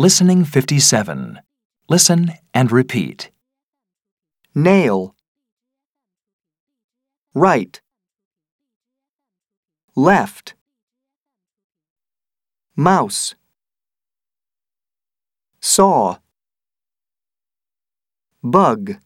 Listening 57. Listen and repeat. nail, right, left, mouse, saw, bug.